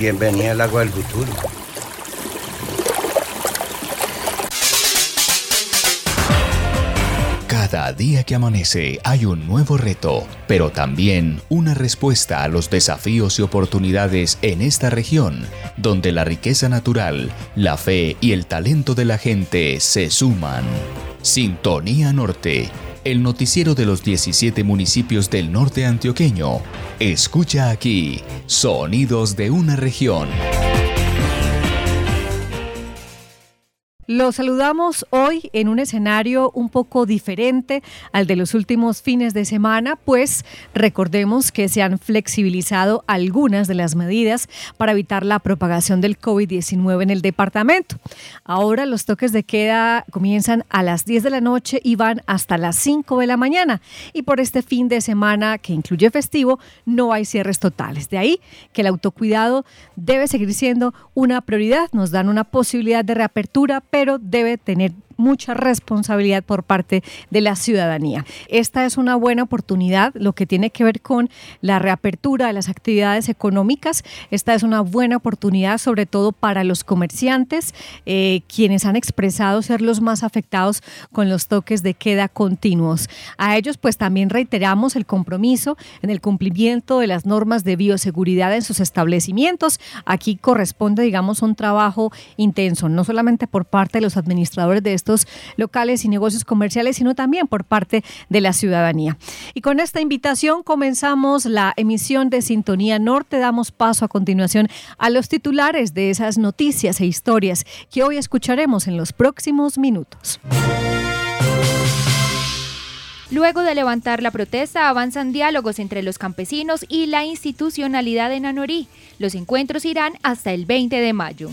Bienvenida al agua del futuro. Cada día que amanece hay un nuevo reto, pero también una respuesta a los desafíos y oportunidades en esta región, donde la riqueza natural, la fe y el talento de la gente se suman. Sintonía Norte, el noticiero de los 17 municipios del norte antioqueño. Escucha aquí, sonidos de una región. Los saludamos hoy en un escenario un poco diferente al de los últimos fines de semana, pues recordemos que se han flexibilizado algunas de las medidas para evitar la propagación del COVID-19 en el departamento. Ahora los toques de queda comienzan a las 10 de la noche y van hasta las 5 de la mañana. Y por este fin de semana, que incluye festivo, no hay cierres totales. De ahí que el autocuidado debe seguir siendo una prioridad. Nos dan una posibilidad de reapertura, pero debe tener mucha responsabilidad por parte de la ciudadanía. Esta es una buena oportunidad, lo que tiene que ver con la reapertura de las actividades económicas. Esta es una buena oportunidad, sobre todo para los comerciantes, eh, quienes han expresado ser los más afectados con los toques de queda continuos. A ellos, pues también reiteramos el compromiso en el cumplimiento de las normas de bioseguridad en sus establecimientos. Aquí corresponde, digamos, un trabajo intenso, no solamente por parte de los administradores de estos locales y negocios comerciales, sino también por parte de la ciudadanía. Y con esta invitación comenzamos la emisión de Sintonía Norte. Damos paso a continuación a los titulares de esas noticias e historias que hoy escucharemos en los próximos minutos. Luego de levantar la protesta, avanzan diálogos entre los campesinos y la institucionalidad en Anorí. Los encuentros irán hasta el 20 de mayo.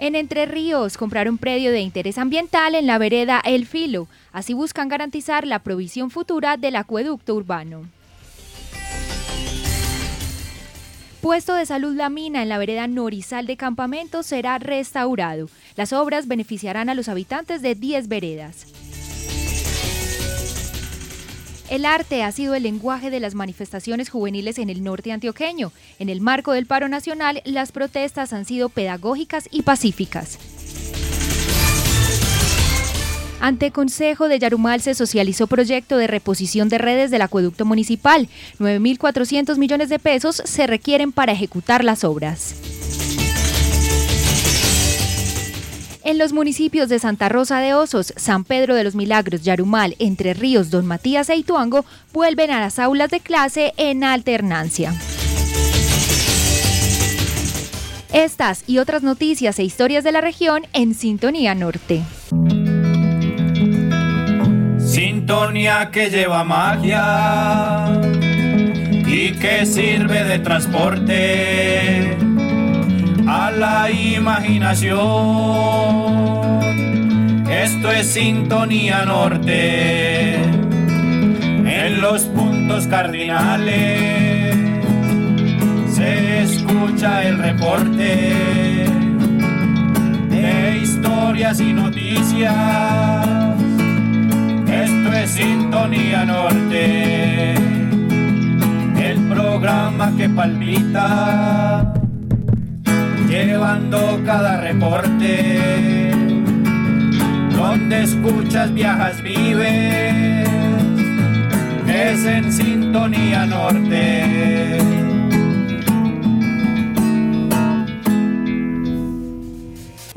En Entre Ríos compraron predio de interés ambiental en la vereda El Filo. Así buscan garantizar la provisión futura del acueducto urbano. Puesto de salud La Mina en la vereda Norizal de Campamento será restaurado. Las obras beneficiarán a los habitantes de 10 veredas. El arte ha sido el lenguaje de las manifestaciones juveniles en el norte antioqueño. En el marco del paro nacional, las protestas han sido pedagógicas y pacíficas. Ante Consejo de Yarumal se socializó proyecto de reposición de redes del acueducto municipal. 9.400 millones de pesos se requieren para ejecutar las obras. En los municipios de Santa Rosa de Osos, San Pedro de los Milagros, Yarumal, Entre Ríos, Don Matías e Ituango vuelven a las aulas de clase en alternancia. Estas y otras noticias e historias de la región en Sintonía Norte. Sintonía que lleva magia y que sirve de transporte la imaginación. Esto es sintonía norte en los puntos cardinales. Se escucha el reporte de historias y noticias. Esto es sintonía norte, el programa que palpita llevando cada reporte. Donde escuchas, viajas, vives, es en sintonía norte.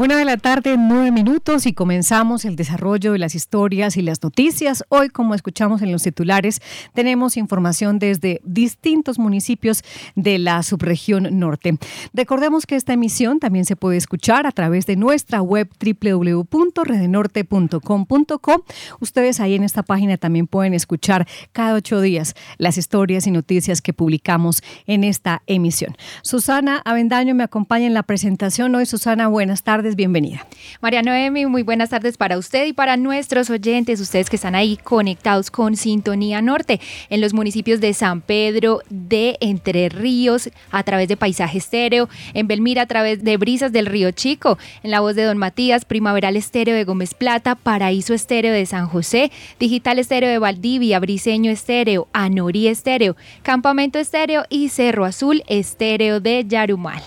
Una de la tarde, nueve minutos y comenzamos el desarrollo de las historias y las noticias. Hoy, como escuchamos en los titulares, tenemos información desde distintos municipios de la subregión norte. Recordemos que esta emisión también se puede escuchar a través de nuestra web www.redenorte.com.co. Ustedes ahí en esta página también pueden escuchar cada ocho días las historias y noticias que publicamos en esta emisión. Susana Avendaño me acompaña en la presentación hoy. Susana, buenas tardes bienvenida. María Noemi, muy buenas tardes para usted y para nuestros oyentes, ustedes que están ahí conectados con Sintonía Norte en los municipios de San Pedro, de Entre Ríos, a través de Paisaje Estéreo, en Belmira a través de Brisas del Río Chico, en la voz de Don Matías, Primaveral Estéreo de Gómez Plata, Paraíso Estéreo de San José, Digital Estéreo de Valdivia, Briseño Estéreo, Anorí Estéreo, Campamento Estéreo y Cerro Azul Estéreo de Yarumal.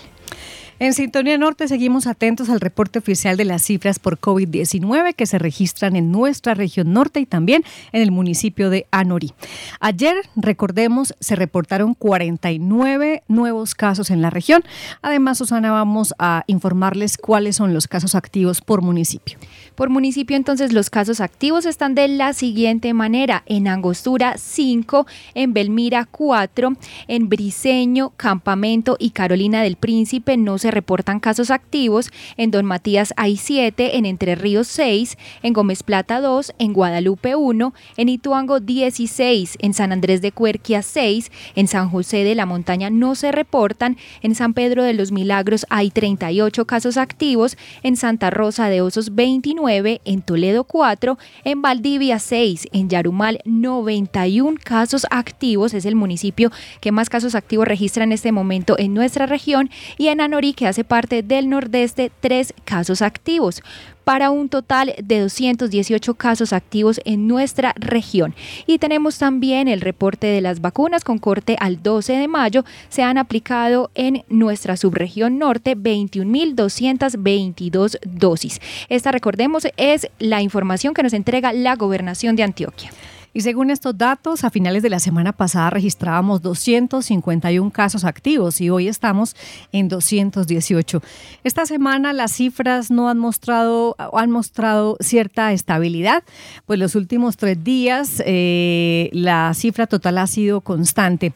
En Sintonía Norte seguimos atentos al reporte oficial de las cifras por COVID-19 que se registran en nuestra región norte y también en el municipio de Anorí. Ayer, recordemos, se reportaron 49 nuevos casos en la región. Además, Susana, vamos a informarles cuáles son los casos activos por municipio. Por municipio, entonces, los casos activos están de la siguiente manera. En Angostura, 5, en Belmira, 4, en Briseño, Campamento y Carolina del Príncipe no se reportan casos activos. En Don Matías hay 7, en Entre Ríos 6, en Gómez Plata 2, en Guadalupe 1, en Ituango 16, en San Andrés de Cuerquia 6, en San José de la Montaña no se reportan, en San Pedro de los Milagros hay 38 casos activos, en Santa Rosa de Osos 29, en Toledo 4, en Valdivia 6, en Yarumal 91 casos activos, es el municipio que más casos activos registra en este momento en nuestra región, y en Anorí, que hace parte del nordeste, 3 casos activos para un total de 218 casos activos en nuestra región. Y tenemos también el reporte de las vacunas con corte al 12 de mayo. Se han aplicado en nuestra subregión norte 21.222 dosis. Esta, recordemos, es la información que nos entrega la gobernación de Antioquia. Y según estos datos, a finales de la semana pasada registrábamos 251 casos activos y hoy estamos en 218. Esta semana las cifras no han mostrado, han mostrado cierta estabilidad, pues los últimos tres días eh, la cifra total ha sido constante.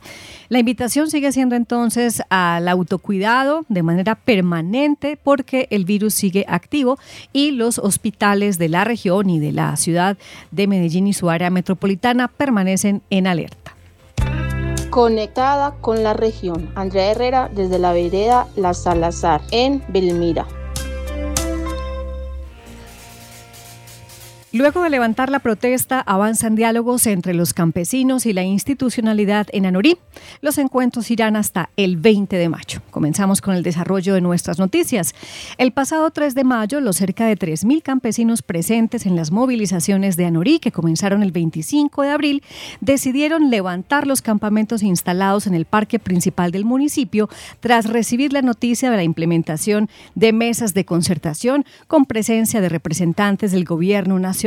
La invitación sigue siendo entonces al autocuidado de manera permanente porque el virus sigue activo y los hospitales de la región y de la ciudad de Medellín y su área metropolitana permanecen en alerta. Conectada con la región, Andrea Herrera desde la vereda La Salazar en Belmira. Luego de levantar la protesta, avanzan diálogos entre los campesinos y la institucionalidad en Anorí. Los encuentros irán hasta el 20 de mayo. Comenzamos con el desarrollo de nuestras noticias. El pasado 3 de mayo, los cerca de 3.000 campesinos presentes en las movilizaciones de Anorí, que comenzaron el 25 de abril, decidieron levantar los campamentos instalados en el parque principal del municipio tras recibir la noticia de la implementación de mesas de concertación con presencia de representantes del gobierno nacional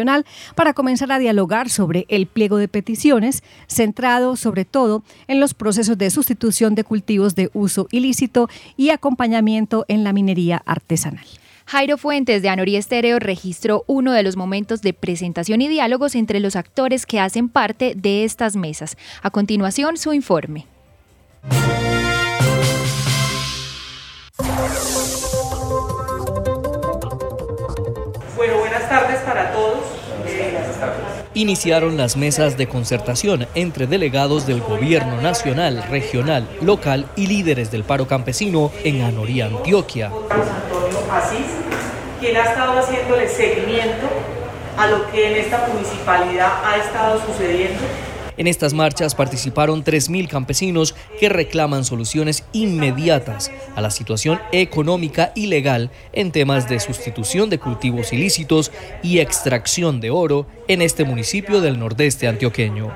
para comenzar a dialogar sobre el pliego de peticiones, centrado sobre todo en los procesos de sustitución de cultivos de uso ilícito y acompañamiento en la minería artesanal. Jairo Fuentes de Anorí Estéreo registró uno de los momentos de presentación y diálogos entre los actores que hacen parte de estas mesas. A continuación, su informe. Bueno, buenas tardes para todos. Iniciaron las mesas de concertación entre delegados del gobierno nacional, regional, local y líderes del paro campesino en Anorí, Antioquia. Antonio Asís, quien ha estado haciéndole seguimiento a lo que en esta municipalidad ha estado sucediendo en estas marchas participaron 3.000 campesinos que reclaman soluciones inmediatas a la situación económica y legal en temas de sustitución de cultivos ilícitos y extracción de oro en este municipio del nordeste antioqueño.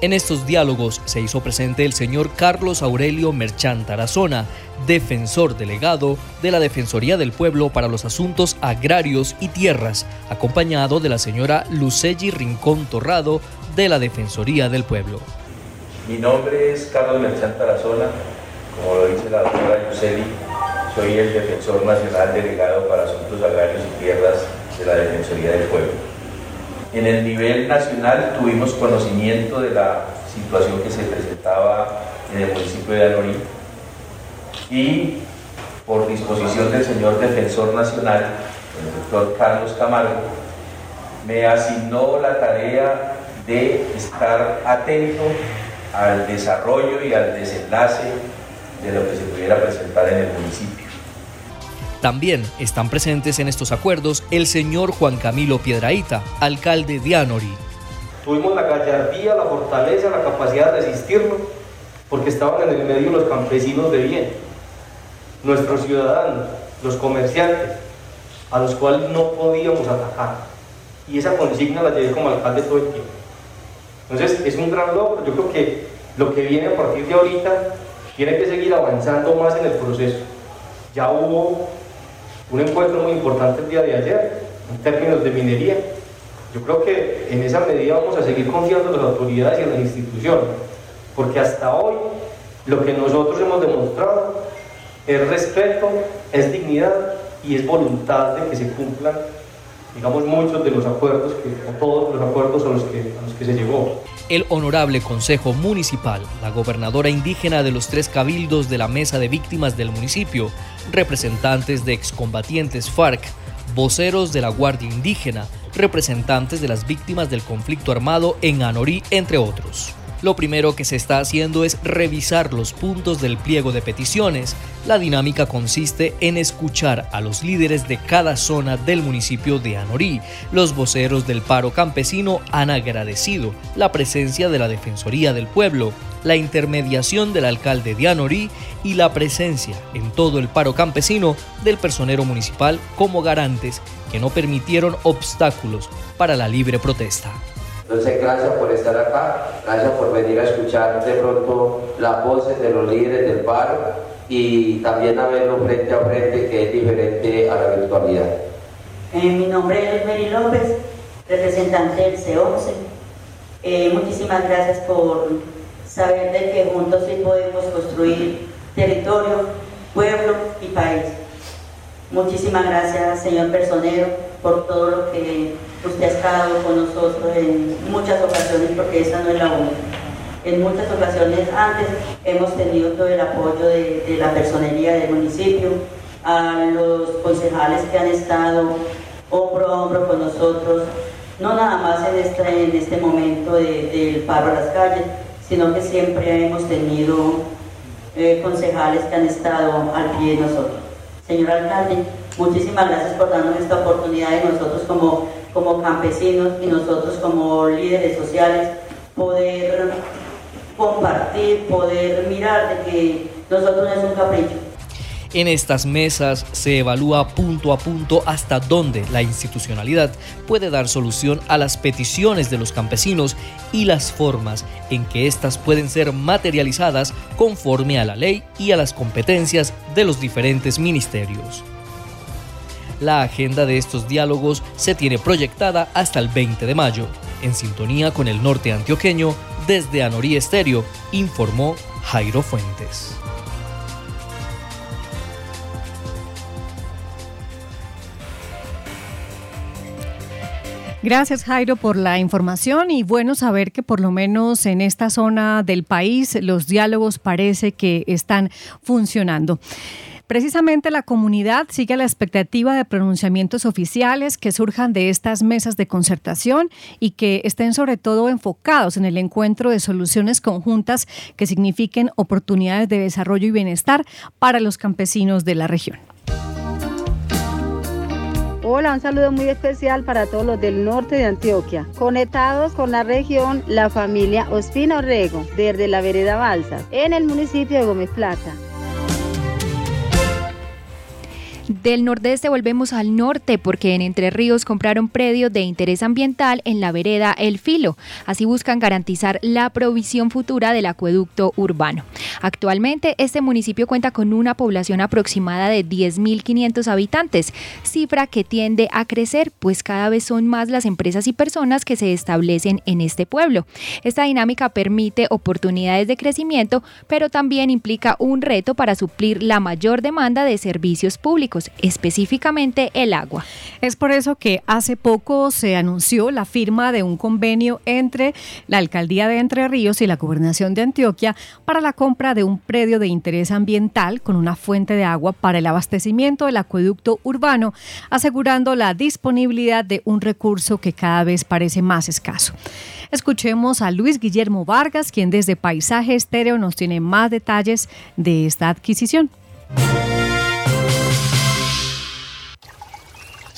En estos diálogos se hizo presente el señor Carlos Aurelio Merchán Tarazona, defensor delegado de la Defensoría del Pueblo para los Asuntos Agrarios y Tierras, acompañado de la señora Lucegi Rincón Torrado, de la Defensoría del Pueblo. Mi nombre es Carlos Merchán Tarazona, como lo dice la doctora Yuseli, soy el Defensor Nacional Delegado para Asuntos Agrarios y Tierras de la Defensoría del Pueblo. En el nivel nacional tuvimos conocimiento de la situación que se presentaba en el municipio de Anorí y por disposición del señor Defensor Nacional, el doctor Carlos Camargo, me asignó la tarea de estar atento al desarrollo y al desenlace de lo que se pudiera presentar en el municipio. También están presentes en estos acuerdos el señor Juan Camilo Piedraíta, alcalde de Anori. Tuvimos la gallardía, la fortaleza, la capacidad de resistirnos, porque estaban en el medio los campesinos de bien, nuestros ciudadanos, los comerciantes, a los cuales no podíamos atacar. Y esa consigna la llevé como alcalde todo el tiempo. Entonces es un gran logro. Yo creo que lo que viene a partir de ahorita tiene que seguir avanzando más en el proceso. Ya hubo un encuentro muy importante el día de ayer en términos de minería. Yo creo que en esa medida vamos a seguir confiando en las autoridades y en las instituciones, porque hasta hoy lo que nosotros hemos demostrado es respeto, es dignidad y es voluntad de que se cumplan, digamos, muchos de los acuerdos, que, o todos los acuerdos a los que, a los que se llegó. El Honorable Consejo Municipal, la gobernadora indígena de los tres cabildos de la Mesa de Víctimas del municipio, representantes de excombatientes FARC, voceros de la Guardia Indígena, representantes de las víctimas del conflicto armado en Anorí, entre otros. Lo primero que se está haciendo es revisar los puntos del pliego de peticiones. La dinámica consiste en escuchar a los líderes de cada zona del municipio de Anorí. Los voceros del paro campesino han agradecido la presencia de la Defensoría del Pueblo, la intermediación del alcalde de Anorí y la presencia en todo el paro campesino del personero municipal como garantes que no permitieron obstáculos para la libre protesta. Entonces, gracias por estar acá, gracias por venir a escuchar de pronto las voces de los líderes del paro y también a verlo frente a frente, que es diferente a la virtualidad. Eh, mi nombre es Mary López, representante del C11. Eh, muchísimas gracias por saber de que juntos sí podemos construir territorio, pueblo y país. Muchísimas gracias, señor personero, por todo lo que usted ha estado con nosotros en muchas ocasiones, porque esa no es la única. En muchas ocasiones antes hemos tenido todo el apoyo de, la personería del municipio, a los concejales que han estado hombro a hombro con nosotros, no nada más en este, en este momento del paro a las calles, sino que siempre hemos tenido eh, concejales que han estado al pie de nosotros. Señor alcalde, muchísimas gracias por darnos esta oportunidad de nosotros como como campesinos y nosotros como líderes sociales poder compartir, poder mirar de que nosotros no es un capricho. En estas mesas se evalúa punto a punto hasta dónde la institucionalidad puede dar solución a las peticiones de los campesinos y las formas en que éstas pueden ser materializadas conforme a la ley y a las competencias de los diferentes ministerios. La agenda de estos diálogos se tiene proyectada hasta el 20 de mayo, en sintonía con el norte antioqueño, desde Anorí Estéreo, informó Jairo Fuentes. Gracias Jairo por la información y bueno saber que por lo menos en esta zona del país los diálogos parece que están funcionando. Precisamente la comunidad sigue la expectativa de pronunciamientos oficiales que surjan de estas mesas de concertación y que estén sobre todo enfocados en el encuentro de soluciones conjuntas que signifiquen oportunidades de desarrollo y bienestar para los campesinos de la región. Hola, un saludo muy especial para todos los del norte de Antioquia. Conectados con la región, la familia Ospina Orrego, desde la vereda Balsas, en el municipio de Gómez Plata. Del nordeste volvemos al norte porque en Entre Ríos compraron predio de interés ambiental en la vereda El Filo. Así buscan garantizar la provisión futura del acueducto urbano. Actualmente este municipio cuenta con una población aproximada de 10.500 habitantes, cifra que tiende a crecer pues cada vez son más las empresas y personas que se establecen en este pueblo. Esta dinámica permite oportunidades de crecimiento, pero también implica un reto para suplir la mayor demanda de servicios públicos específicamente el agua. Es por eso que hace poco se anunció la firma de un convenio entre la Alcaldía de Entre Ríos y la Gobernación de Antioquia para la compra de un predio de interés ambiental con una fuente de agua para el abastecimiento del acueducto urbano, asegurando la disponibilidad de un recurso que cada vez parece más escaso. Escuchemos a Luis Guillermo Vargas, quien desde Paisaje Estéreo nos tiene más detalles de esta adquisición.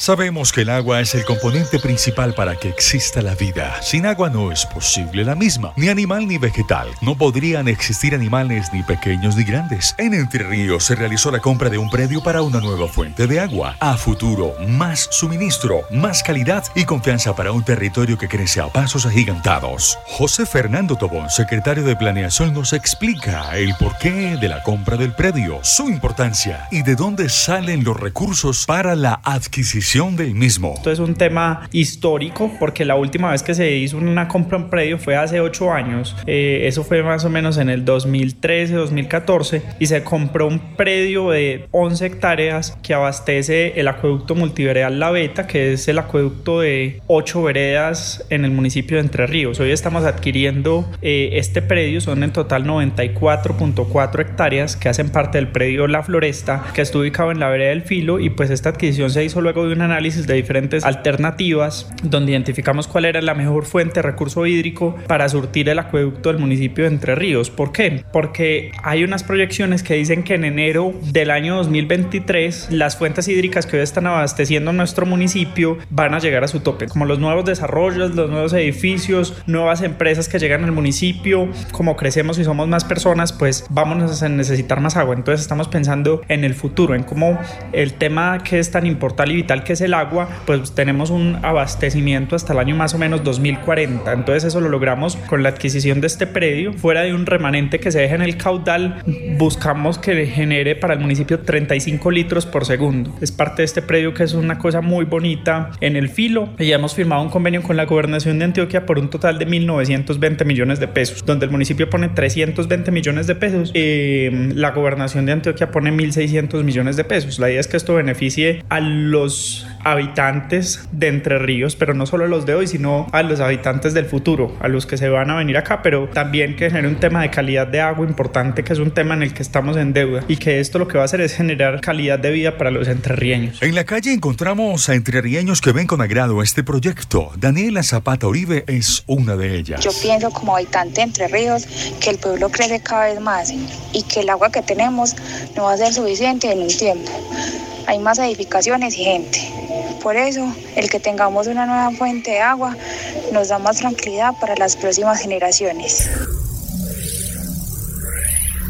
Sabemos que el agua es el componente principal para que exista la vida. Sin agua no es posible la misma. Ni animal ni vegetal. No podrían existir animales ni pequeños ni grandes. En Entre Ríos se realizó la compra de un predio para una nueva fuente de agua. A futuro, más suministro, más calidad y confianza para un territorio que crece a pasos agigantados. José Fernando Tobón, secretario de Planeación, nos explica el porqué de la compra del predio, su importancia y de dónde salen los recursos para la adquisición del mismo. Esto es un tema histórico porque la última vez que se hizo una compra en predio fue hace ocho años. Eh, eso fue más o menos en el 2013-2014 y se compró un predio de 11 hectáreas que abastece el acueducto multiveredal La Beta, que es el acueducto de 8 veredas en el municipio de Entre Ríos. Hoy estamos adquiriendo eh, este predio, son en total 94.4 hectáreas que hacen parte del predio La Floresta, que está ubicado en la vereda del Filo y pues esta adquisición se hizo luego de un análisis de diferentes alternativas donde identificamos cuál era la mejor fuente de recurso hídrico para surtir el acueducto del municipio de Entre Ríos. ¿Por qué? Porque hay unas proyecciones que dicen que en enero del año 2023 las fuentes hídricas que hoy están abasteciendo nuestro municipio van a llegar a su tope. Como los nuevos desarrollos, los nuevos edificios, nuevas empresas que llegan al municipio, como crecemos y somos más personas, pues vamos a necesitar más agua. Entonces estamos pensando en el futuro, en cómo el tema que es tan importante y vital que es el agua, pues tenemos un abastecimiento hasta el año más o menos 2040. Entonces eso lo logramos con la adquisición de este predio. Fuera de un remanente que se deja en el caudal, buscamos que genere para el municipio 35 litros por segundo. Es parte de este predio que es una cosa muy bonita en el filo. Y hemos firmado un convenio con la gobernación de Antioquia por un total de 1.920 millones de pesos, donde el municipio pone 320 millones de pesos. Eh, la gobernación de Antioquia pone 1.600 millones de pesos. La idea es que esto beneficie a los habitantes de Entre Ríos, pero no solo los de hoy, sino a los habitantes del futuro, a los que se van a venir acá, pero también que genere un tema de calidad de agua importante, que es un tema en el que estamos en deuda y que esto lo que va a hacer es generar calidad de vida para los entrerrieños. En la calle encontramos a entrerrieños que ven con agrado este proyecto. Daniela Zapata Uribe es una de ellas. Yo pienso como habitante de Entre Ríos que el pueblo crece cada vez más y que el agua que tenemos no va a ser suficiente en un tiempo hay más edificaciones y gente. Por eso, el que tengamos una nueva fuente de agua nos da más tranquilidad para las próximas generaciones.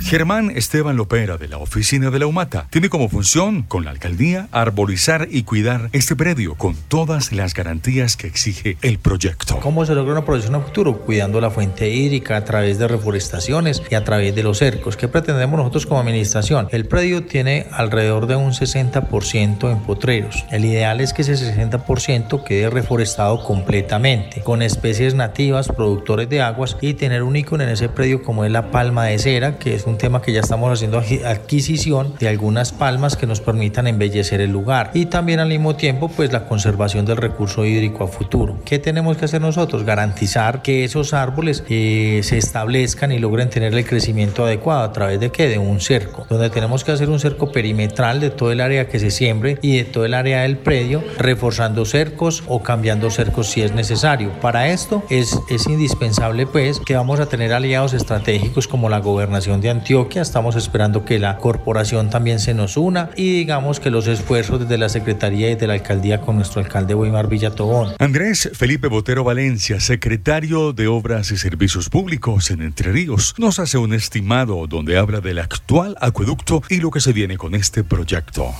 Germán Esteban Lopera de la oficina de la UMATA tiene como función con la alcaldía arborizar y cuidar este predio con todas las garantías que exige el proyecto. ¿Cómo se logra una producción a futuro? Cuidando la fuente hídrica a través de reforestaciones y a través de los cercos. ¿Qué pretendemos nosotros como administración? El predio tiene alrededor de un 60% en potreros. El ideal es que ese 60% quede reforestado completamente con especies nativas, productores de aguas y tener un icono en ese predio como es la palma de cera, que es un tema que ya estamos haciendo adquisición de algunas palmas que nos permitan embellecer el lugar y también al mismo tiempo pues la conservación del recurso hídrico a futuro. ¿Qué tenemos que hacer nosotros? Garantizar que esos árboles eh, se establezcan y logren tener el crecimiento adecuado a través de qué? De un cerco, donde tenemos que hacer un cerco perimetral de todo el área que se siembre y de todo el área del predio, reforzando cercos o cambiando cercos si es necesario. Para esto es, es indispensable pues que vamos a tener aliados estratégicos como la gobernación de Antioquia Antioquia. Estamos esperando que la corporación también se nos una y digamos que los esfuerzos desde la Secretaría y de la Alcaldía con nuestro alcalde Weimar Villatobón. Andrés Felipe Botero Valencia, secretario de Obras y Servicios Públicos en Entre Ríos, nos hace un estimado donde habla del actual acueducto y lo que se viene con este proyecto.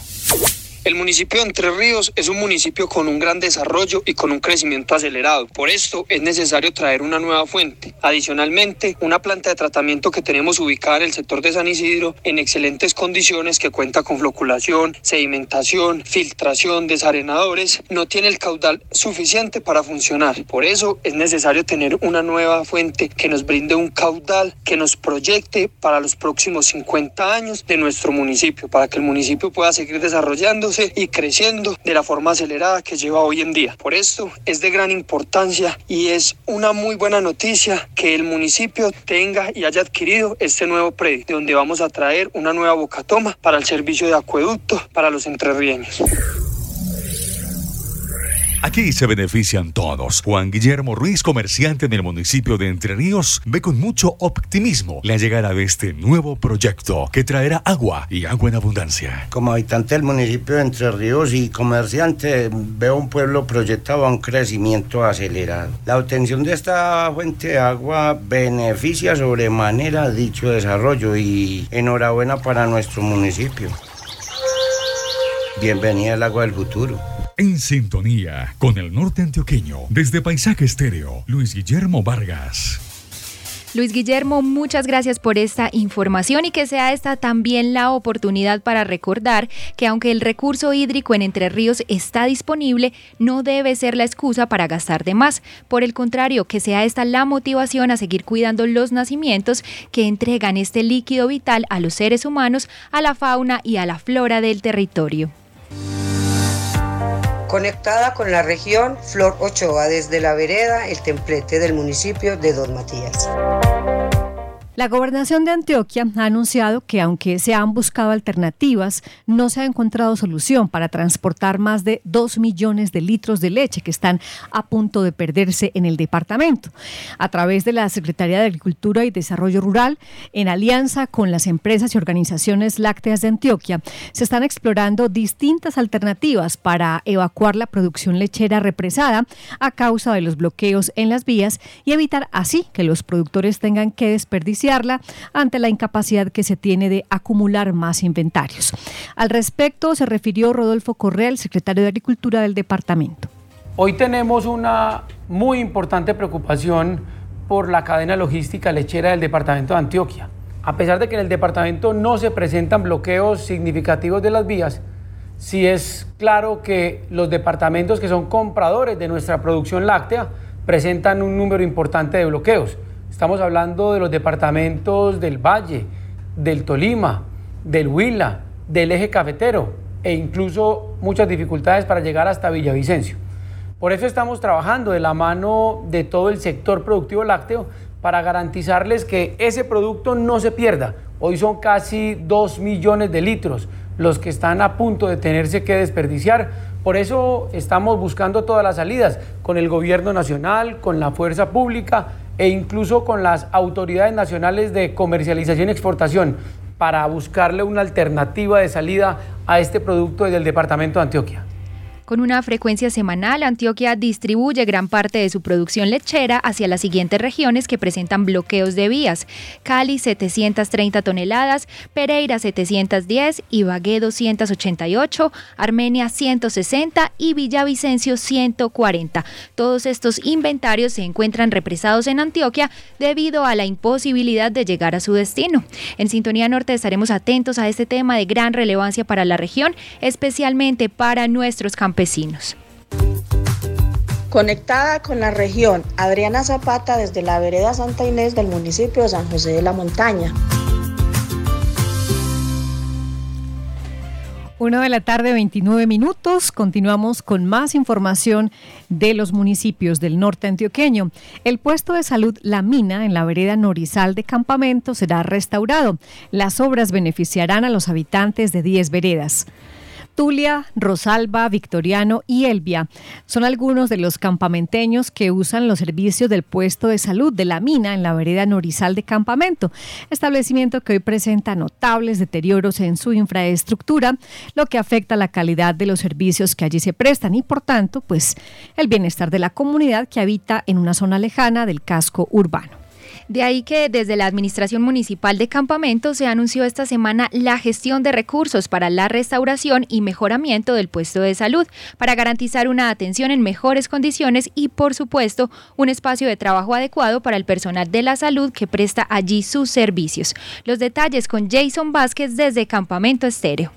El municipio de Entre Ríos es un municipio con un gran desarrollo y con un crecimiento acelerado. Por esto es necesario traer una nueva fuente. Adicionalmente, una planta de tratamiento que tenemos ubicada en el sector de San Isidro en excelentes condiciones que cuenta con floculación, sedimentación, filtración, desarenadores, no tiene el caudal suficiente para funcionar. Por eso es necesario tener una nueva fuente que nos brinde un caudal que nos proyecte para los próximos 50 años de nuestro municipio, para que el municipio pueda seguir desarrollando y creciendo de la forma acelerada que lleva hoy en día. Por esto es de gran importancia y es una muy buena noticia que el municipio tenga y haya adquirido este nuevo predio, donde vamos a traer una nueva bocatoma para el servicio de acueducto para los entrerrieños. Aquí se benefician todos. Juan Guillermo Ruiz, comerciante en el municipio de Entre Ríos, ve con mucho optimismo la llegada de este nuevo proyecto que traerá agua y agua en abundancia. Como habitante del municipio de Entre Ríos y comerciante, veo un pueblo proyectado a un crecimiento acelerado. La obtención de esta fuente de agua beneficia sobremanera dicho desarrollo y enhorabuena para nuestro municipio. Bienvenida al agua del futuro. En sintonía con el norte antioqueño, desde Paisaje Estéreo, Luis Guillermo Vargas. Luis Guillermo, muchas gracias por esta información y que sea esta también la oportunidad para recordar que aunque el recurso hídrico en Entre Ríos está disponible, no debe ser la excusa para gastar de más. Por el contrario, que sea esta la motivación a seguir cuidando los nacimientos que entregan este líquido vital a los seres humanos, a la fauna y a la flora del territorio. Conectada con la región Flor Ochoa desde la vereda El Templete del municipio de Don Matías. La gobernación de Antioquia ha anunciado que aunque se han buscado alternativas, no se ha encontrado solución para transportar más de 2 millones de litros de leche que están a punto de perderse en el departamento. A través de la Secretaría de Agricultura y Desarrollo Rural, en alianza con las empresas y organizaciones lácteas de Antioquia, se están explorando distintas alternativas para evacuar la producción lechera represada a causa de los bloqueos en las vías y evitar así que los productores tengan que desperdiciar ante la incapacidad que se tiene de acumular más inventarios. Al respecto se refirió Rodolfo Correa, el secretario de Agricultura del departamento. Hoy tenemos una muy importante preocupación por la cadena logística lechera del departamento de Antioquia. A pesar de que en el departamento no se presentan bloqueos significativos de las vías, sí es claro que los departamentos que son compradores de nuestra producción láctea presentan un número importante de bloqueos. Estamos hablando de los departamentos del Valle, del Tolima, del Huila, del eje cafetero e incluso muchas dificultades para llegar hasta Villavicencio. Por eso estamos trabajando de la mano de todo el sector productivo lácteo para garantizarles que ese producto no se pierda. Hoy son casi 2 millones de litros los que están a punto de tenerse que desperdiciar. Por eso estamos buscando todas las salidas con el gobierno nacional, con la fuerza pública e incluso con las autoridades nacionales de comercialización y exportación para buscarle una alternativa de salida a este producto desde el departamento de Antioquia. Con una frecuencia semanal, Antioquia distribuye gran parte de su producción lechera hacia las siguientes regiones que presentan bloqueos de vías. Cali 730 toneladas, Pereira 710, Ibagué 288, Armenia 160 y Villavicencio 140. Todos estos inventarios se encuentran represados en Antioquia debido a la imposibilidad de llegar a su destino. En Sintonía Norte estaremos atentos a este tema de gran relevancia para la región, especialmente para nuestros campesinos Conectada con la región, Adriana Zapata desde la vereda Santa Inés del municipio de San José de la Montaña. Una de la tarde, 29 minutos. Continuamos con más información de los municipios del norte antioqueño. El puesto de salud La Mina en la vereda Norizal de Campamento será restaurado. Las obras beneficiarán a los habitantes de 10 veredas. Tulia, Rosalba, Victoriano y Elvia son algunos de los campamenteños que usan los servicios del puesto de salud de la mina en la vereda Norizal de Campamento, establecimiento que hoy presenta notables deterioros en su infraestructura, lo que afecta la calidad de los servicios que allí se prestan y por tanto, pues el bienestar de la comunidad que habita en una zona lejana del casco urbano. De ahí que desde la Administración Municipal de Campamento se anunció esta semana la gestión de recursos para la restauración y mejoramiento del puesto de salud, para garantizar una atención en mejores condiciones y, por supuesto, un espacio de trabajo adecuado para el personal de la salud que presta allí sus servicios. Los detalles con Jason Vázquez desde Campamento Estéreo.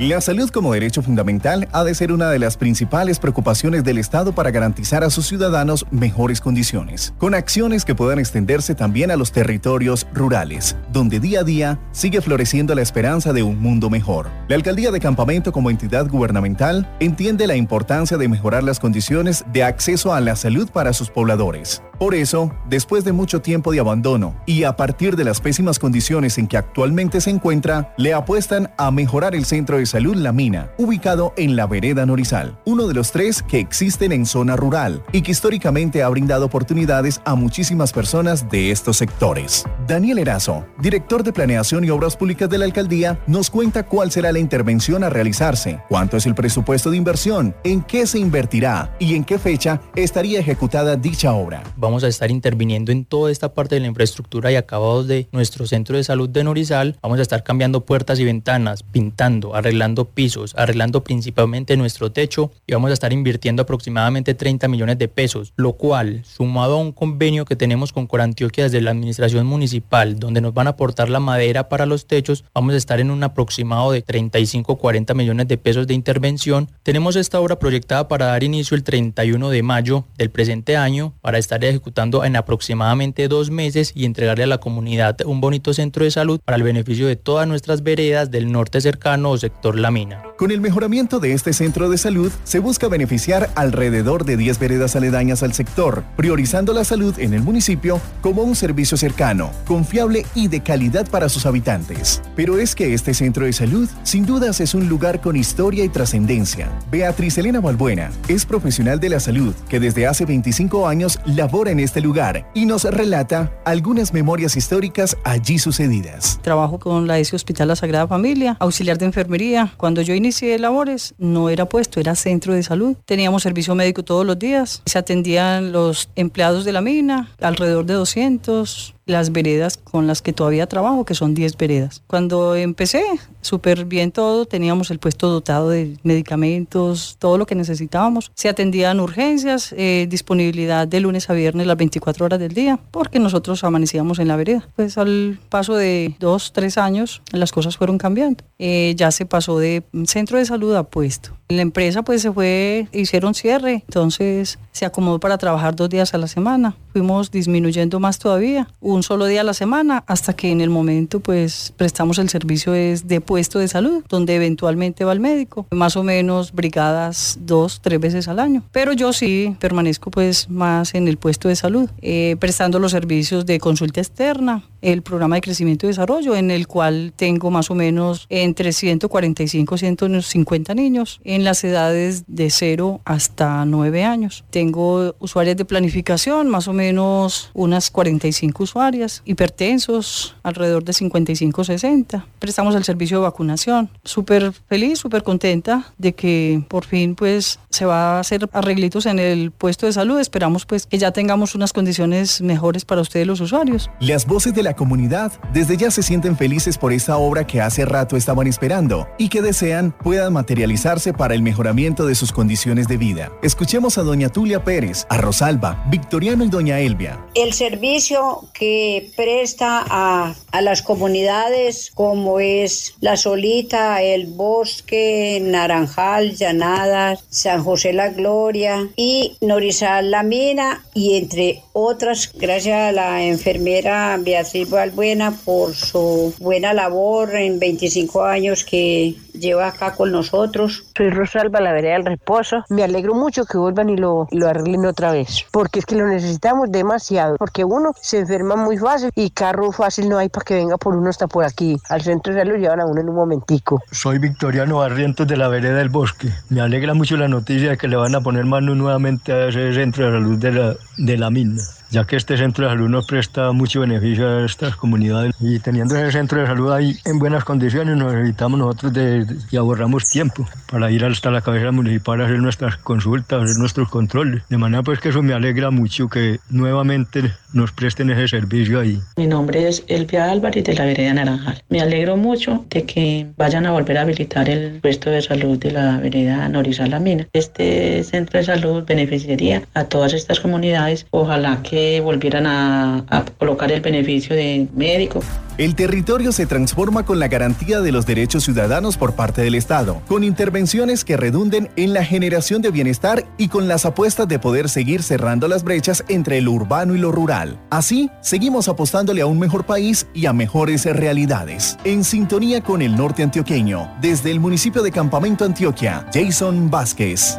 La salud como derecho fundamental ha de ser una de las principales preocupaciones del Estado para garantizar a sus ciudadanos mejores condiciones, con acciones que puedan extenderse también a los territorios rurales, donde día a día sigue floreciendo la esperanza de un mundo mejor. La Alcaldía de Campamento como entidad gubernamental entiende la importancia de mejorar las condiciones de acceso a la salud para sus pobladores Por eso, después de mucho tiempo de abandono y a partir de las pésimas condiciones en que actualmente se encuentra, le apuestan a mejorar el centro de salud La Mina, ubicado en la vereda Norizal, uno de los tres que existen en zona rural y que históricamente ha brindado oportunidades a muchísimas personas de estos sectores. Daniel Erazo, director de Planeación y Obras Públicas de la Alcaldía, nos cuenta cuál será la intervención a realizarse, cuánto es el presupuesto de inversión, en qué se invertirá y en qué fecha estaría ejecutada dicha obra. Vamos a estar interviniendo en toda esta parte de la infraestructura y acabados de nuestro centro de salud de Norizal. Vamos a estar cambiando puertas y ventanas, pintando, arreglando pisos, arreglando principalmente nuestro techo y vamos a estar invirtiendo aproximadamente 30 millones de pesos, lo cual, sumado a un convenio que tenemos con Corantioquia desde la administración municipal, donde nos van a aportar la madera para los techos, vamos a estar en un aproximado de 35 40 millones de pesos de intervención. Tenemos esta obra proyectada para dar inicio el 31 de mayo del presente año, para estar ejecutando en aproximadamente dos meses y entregarle a la comunidad un bonito centro de salud para el beneficio de todas nuestras veredas del norte cercano o sector La Mina. Con el mejoramiento de este centro de salud, se busca beneficiar alrededor de 10 veredas aledañas al sector, priorizando la salud en el municipio como un servicio cercano, confiable y de calidad para sus habitantes. Pero es que este centro de salud, sin dudas, es un lugar con historia y trascendencia. Beatriz Elena Balbuena es profesional de la salud que desde hace 25 años labora en este lugar y nos relata algunas memorias históricas allí sucedidas. Trabajo con la ESI Hospital La Sagrada Familia, auxiliar de enfermería. Cuando yo inicié labores, no era puesto, era centro de salud. Teníamos servicio médico todos los días. Se atendían los empleados de la mina, alrededor de 200, las veredas con las que todavía trabajo, que son 10 veredas. Cuando empecé, súper bien todo, teníamos el puesto dotado de medicamentos, todo lo que necesitábamos. Se atendían urgencias, eh, disponibilidad de lunes a viernes las 24 horas del día, porque nosotros amanecíamos en la vereda. Pues al paso de dos, tres años, las cosas fueron cambiando. Eh, ya se pasó de centro de salud a puesto. La empresa pues se fue, hicieron cierre, entonces se acomodó para trabajar dos días a la semana. Fuimos disminuyendo más todavía, un solo día a la semana, hasta que en el momento pues prestamos el servicio es de puesto de salud, donde eventualmente va el médico, más o menos brigadas dos, tres veces al año. Pero yo sí permanezco pues más en el puesto de salud, eh, prestando los servicios de consulta externa, el programa de crecimiento y desarrollo, en el cual tengo más o menos entre 145 y 150 niños en las edades de 0 hasta 9 años. Tengo usuarias de planificación, más o menos unas 45 usuarias, hipertensos, alrededor de 55-60. Prestamos el servicio de vacunación. Súper feliz, súper contenta de que por fin pues se va a hacer arreglitos en el puesto de salud. Esperamos pues que ya tengamos unas condiciones mejores para ustedes los usuarios. Las voces de la comunidad desde ya se sienten felices por esta obra que hace rato estaban esperando y que desean puedan materializarse para el mejoramiento de sus condiciones de vida. Escuchemos a doña Tulia Pérez, a Rosalba, Victoriano y doña Elvia. El servicio que presta a, a las comunidades como es La Solita, El Bosque, Naranjal, Llanadas, San José La Gloria y Norizal La Mina y entre otras, gracias a la enfermera Beatriz Valbuena por su buena labor en 25 años que lleva acá con nosotros. Soy Rosalba, la vereda del reposo. Me alegro mucho que vuelvan y lo, lo arreglen otra vez, porque es que lo necesitamos demasiado, porque uno se enferma muy fácil y carro fácil no hay para que venga por uno hasta por aquí. Al centro de salud llevan a uno en un momentico. Soy Victoriano Barrientos de la vereda del bosque. Me alegra mucho la noticia de que le van a poner mano nuevamente a ese centro de salud de la, de la mina ya que este centro de salud nos presta mucho beneficio a estas comunidades y teniendo ese centro de salud ahí en buenas condiciones nos evitamos nosotros de, y ahorramos tiempo para ir hasta la cabeza municipal a hacer nuestras consultas, hacer nuestros controles. De manera pues que eso me alegra mucho que nuevamente nos presten ese servicio ahí. Mi nombre es Elvia Álvarez de la Vereda Naranjal. Me alegro mucho de que vayan a volver a habilitar el puesto de salud de la Vereda Norizal La Mina. Este centro de salud beneficiaría a todas estas comunidades. Ojalá que volvieran a, a colocar el beneficio de médico. El territorio se transforma con la garantía de los derechos ciudadanos por parte del Estado, con intervenciones que redunden en la generación de bienestar y con las apuestas de poder seguir cerrando las brechas entre lo urbano y lo rural. Así, seguimos apostándole a un mejor país y a mejores realidades. En sintonía con el norte antioqueño, desde el municipio de Campamento Antioquia, Jason Vázquez.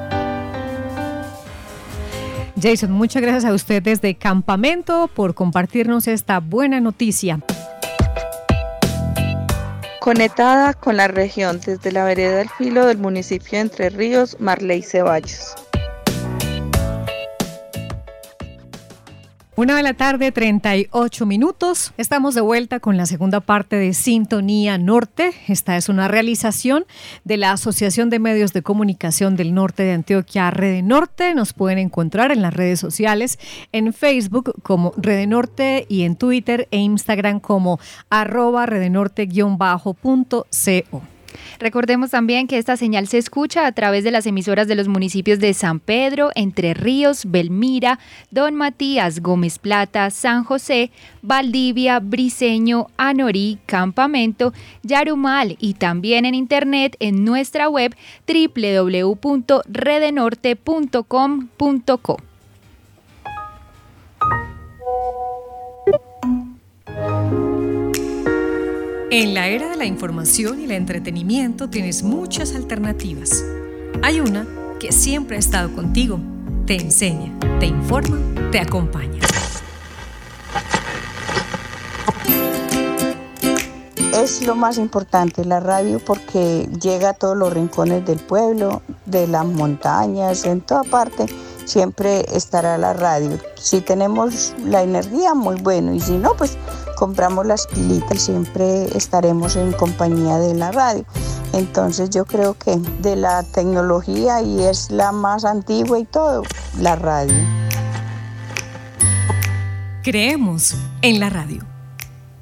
Jason, muchas gracias a ustedes desde Campamento por compartirnos esta buena noticia. Conectada con la región desde la vereda del filo del municipio de Entre Ríos, Marley Ceballos. Una de la tarde, 38 minutos. Estamos de vuelta con la segunda parte de Sintonía Norte. Esta es una realización de la Asociación de Medios de Comunicación del Norte de Antioquia, Rede Norte. Nos pueden encontrar en las redes sociales, en Facebook como Rede Norte y en Twitter e Instagram como arroba redenorte-co. Recordemos también que esta señal se escucha a través de las emisoras de los municipios de San Pedro, Entre Ríos, Belmira, Don Matías, Gómez Plata, San José, Valdivia, Briseño, Anorí, Campamento, Yarumal y también en internet en nuestra web www.redenorte.com.co. En la era de la información y el entretenimiento tienes muchas alternativas. Hay una que siempre ha estado contigo, te enseña, te informa, te acompaña. Es lo más importante la radio porque llega a todos los rincones del pueblo, de las montañas, en toda parte siempre estará la radio. Si tenemos la energía, muy bueno, y si no, pues compramos las pilitas y siempre estaremos en compañía de la radio. Entonces yo creo que de la tecnología y es la más antigua y todo, la radio. Creemos en la radio.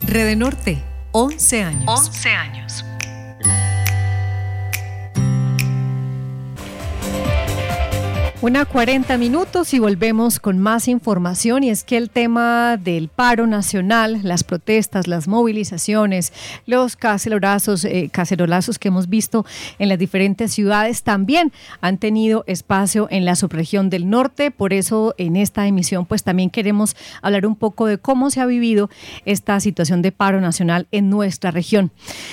Rede Norte, 11 años. 11 años. Una 40 minutos y volvemos con más información y es que el tema del paro nacional, las protestas, las movilizaciones, los cacerolazos, eh, cacerolazos que hemos visto en las diferentes ciudades también han tenido espacio en la subregión del norte. Por eso en esta emisión pues también queremos hablar un poco de cómo se ha vivido esta situación de paro nacional en nuestra región.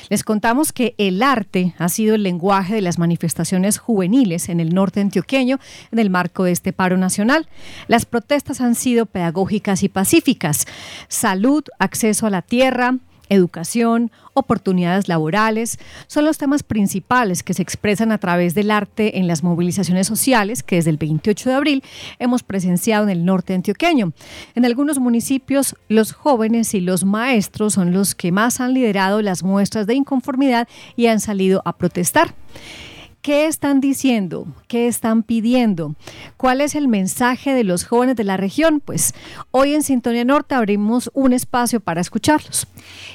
Les contamos que el arte ha sido el lenguaje de las manifestaciones juveniles en el norte antioqueño en el marco de este paro nacional. Las protestas han sido pedagógicas y pacíficas. Salud, acceso a la tierra, educación, oportunidades laborales, son los temas principales que se expresan a través del arte en las movilizaciones sociales que desde el 28 de abril hemos presenciado en el norte antioqueño. En algunos municipios, los jóvenes y los maestros son los que más han liderado las muestras de inconformidad y han salido a protestar. ¿Qué están diciendo? ¿Qué están pidiendo? ¿Cuál es el mensaje de los jóvenes de la región? Pues hoy en Sintonía Norte abrimos un espacio para escucharlos.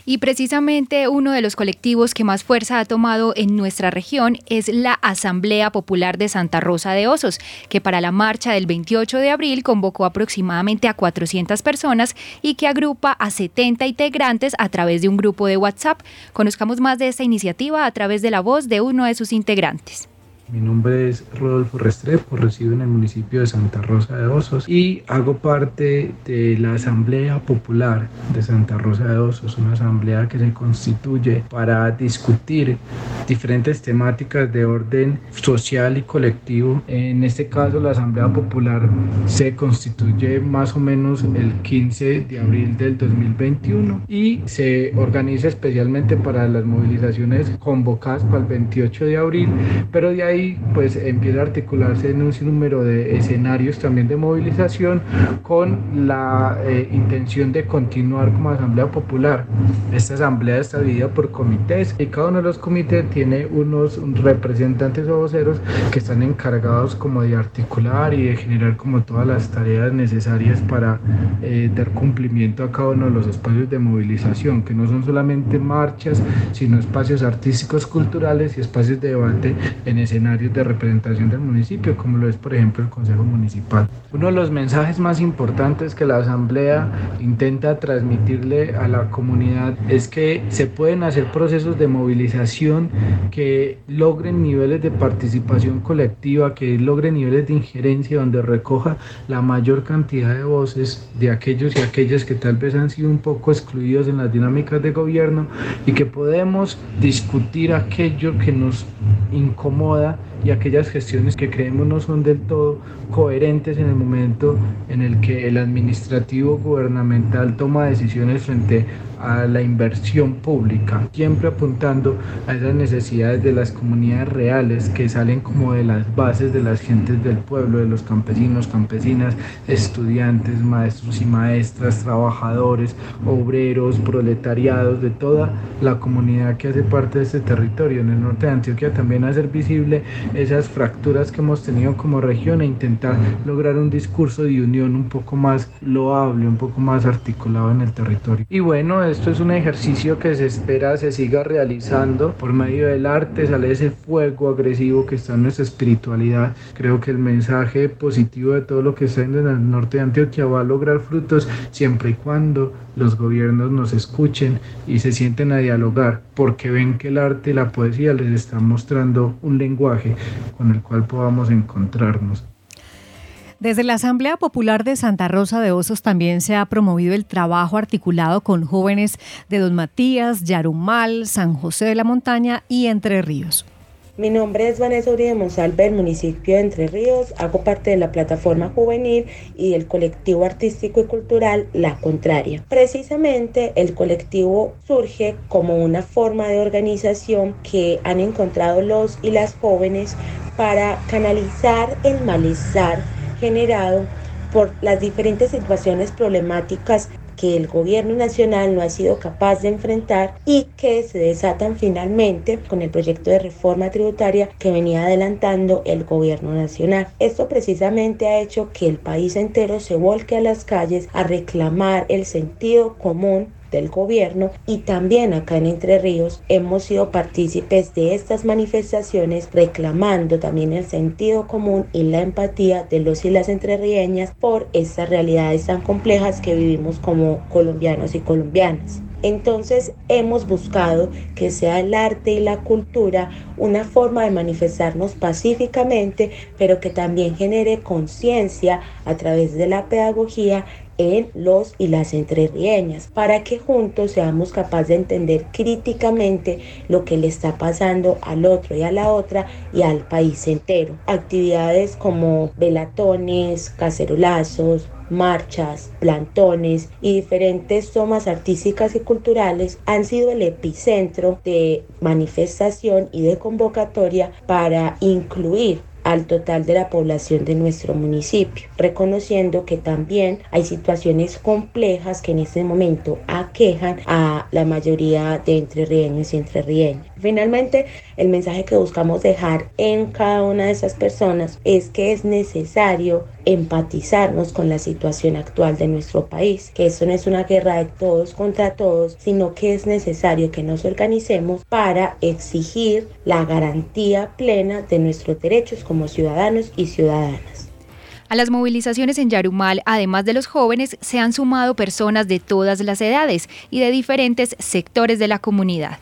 Y precisamente uno de los colectivos que más fuerza ha tomado en nuestra región es la Asamblea Popular de Santa Rosa de Osos, que para la marcha del 28 de abril convocó aproximadamente a 400 personas y que agrupa a 70 integrantes a través de un grupo de WhatsApp. Conozcamos más de esta iniciativa a través de la voz de uno de sus integrantes. Mi nombre es Rodolfo Restrepo, resido en el municipio de Santa Rosa de Osos y hago parte de la Asamblea Popular de Santa Rosa de Osos, una asamblea que se constituye para discutir diferentes temáticas de orden social y colectivo. En este caso, la Asamblea Popular se constituye más o menos el 15 de abril del 2021 y se organiza especialmente para las movilizaciones convocadas para el 28 de abril, pero de ahí pues empieza a articularse en un sinnúmero de escenarios también de movilización con la eh, intención de continuar como asamblea popular. Esta asamblea está dividida por comités y cada uno de los comités tiene unos representantes o voceros que están encargados como de articular y de generar como todas las tareas necesarias para eh, dar cumplimiento a cada uno de los espacios de movilización, que no son solamente marchas, sino espacios artísticos, culturales y espacios de debate en escenarios de representación del municipio, como lo es por ejemplo el Consejo Municipal. Uno de los mensajes más importantes que la Asamblea intenta transmitirle a la comunidad es que se pueden hacer procesos de movilización que logren niveles de participación colectiva, que logren niveles de injerencia donde recoja la mayor cantidad de voces de aquellos y aquellas que tal vez han sido un poco excluidos en las dinámicas de gobierno y que podemos discutir aquello que nos incomoda y aquellas gestiones que creemos no son del todo coherentes en el momento en el que el administrativo gubernamental toma decisiones frente a la inversión pública, siempre apuntando a esas necesidades de las comunidades reales que salen como de las bases de las gentes del pueblo, de los campesinos, campesinas, estudiantes, maestros y maestras, trabajadores, obreros, proletariados, de toda la comunidad que hace parte de este territorio. En el norte de Antioquia también hacer visible esas fracturas que hemos tenido como región e intentar lograr un discurso de unión un poco más loable, un poco más articulado en el territorio. Y bueno, esto es un ejercicio que se espera se siga realizando por medio del arte, sale ese fuego agresivo que está en nuestra espiritualidad. Creo que el mensaje positivo de todo lo que está en el norte de Antioquia va a lograr frutos siempre y cuando los gobiernos nos escuchen y se sienten a dialogar, porque ven que el arte y la poesía les están mostrando un lenguaje con el cual podamos encontrarnos. Desde la Asamblea Popular de Santa Rosa de Osos también se ha promovido el trabajo articulado con jóvenes de Don Matías, Yarumal, San José de la Montaña y Entre Ríos. Mi nombre es Vanessa Uribe Monsalve del municipio de Entre Ríos. Hago parte de la plataforma juvenil y del colectivo artístico y cultural La Contraria. Precisamente el colectivo surge como una forma de organización que han encontrado los y las jóvenes para canalizar el malestar generado por las diferentes situaciones problemáticas que el gobierno nacional no ha sido capaz de enfrentar y que se desatan finalmente con el proyecto de reforma tributaria que venía adelantando el gobierno nacional. Esto precisamente ha hecho que el país entero se volque a las calles a reclamar el sentido común del gobierno y también acá en Entre Ríos hemos sido partícipes de estas manifestaciones reclamando también el sentido común y la empatía de los y las entrerrieñas por estas realidades tan complejas que vivimos como colombianos y colombianas. Entonces hemos buscado que sea el arte y la cultura una forma de manifestarnos pacíficamente, pero que también genere conciencia a través de la pedagogía en los y las entrerrieñas para que juntos seamos capaces de entender críticamente lo que le está pasando al otro y a la otra y al país entero. Actividades como velatones, cacerolazos, marchas, plantones y diferentes tomas artísticas y culturales han sido el epicentro de manifestación y de convocatoria para incluir al total de la población de nuestro municipio, reconociendo que también hay situaciones complejas que en este momento aquejan a la mayoría de entrerrieños y entrerrieñas. Finalmente, el mensaje que buscamos dejar en cada una de esas personas es que es necesario empatizarnos con la situación actual de nuestro país, que eso no es una guerra de todos contra todos, sino que es necesario que nos organicemos para exigir la garantía plena de nuestros derechos como ciudadanos y ciudadanas. A las movilizaciones en Yarumal, además de los jóvenes, se han sumado personas de todas las edades y de diferentes sectores de la comunidad.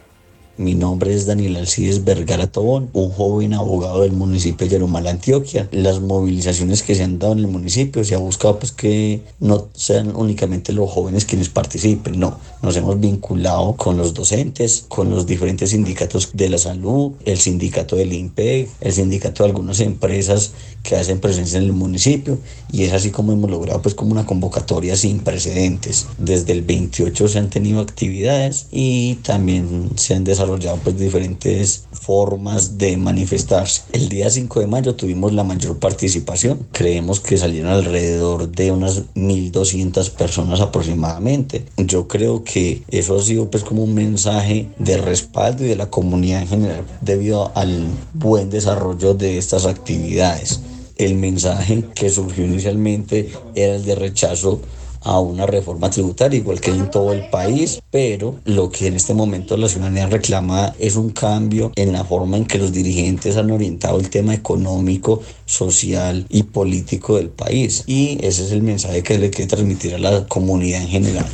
Mi nombre es Daniel Alcides Vergara Tobón, un joven abogado del municipio de Yarumal, Antioquia. Las movilizaciones que se han dado en el municipio se ha buscado pues que no sean únicamente los jóvenes quienes participen, no. Nos hemos vinculado con los docentes, con los diferentes sindicatos de la salud, el sindicato del INPEC, el sindicato de algunas empresas que hacen presencia en el municipio y es así como hemos logrado pues como una convocatoria sin precedentes. Desde el 28 se han tenido actividades y también se han desarrollado pues diferentes formas de manifestarse. El día 5 de mayo tuvimos la mayor participación. Creemos que salieron alrededor de unas 1.200 personas aproximadamente. Yo creo que eso ha sido pues como un mensaje de respaldo y de la comunidad en general debido al buen desarrollo de estas actividades. El mensaje que surgió inicialmente era el de rechazo a una reforma tributaria, igual que en todo el país, pero lo que en este momento la ciudadanía reclama es un cambio en la forma en que los dirigentes han orientado el tema económico, social y político del país. Y ese es el mensaje que le quiere transmitir a la comunidad en general.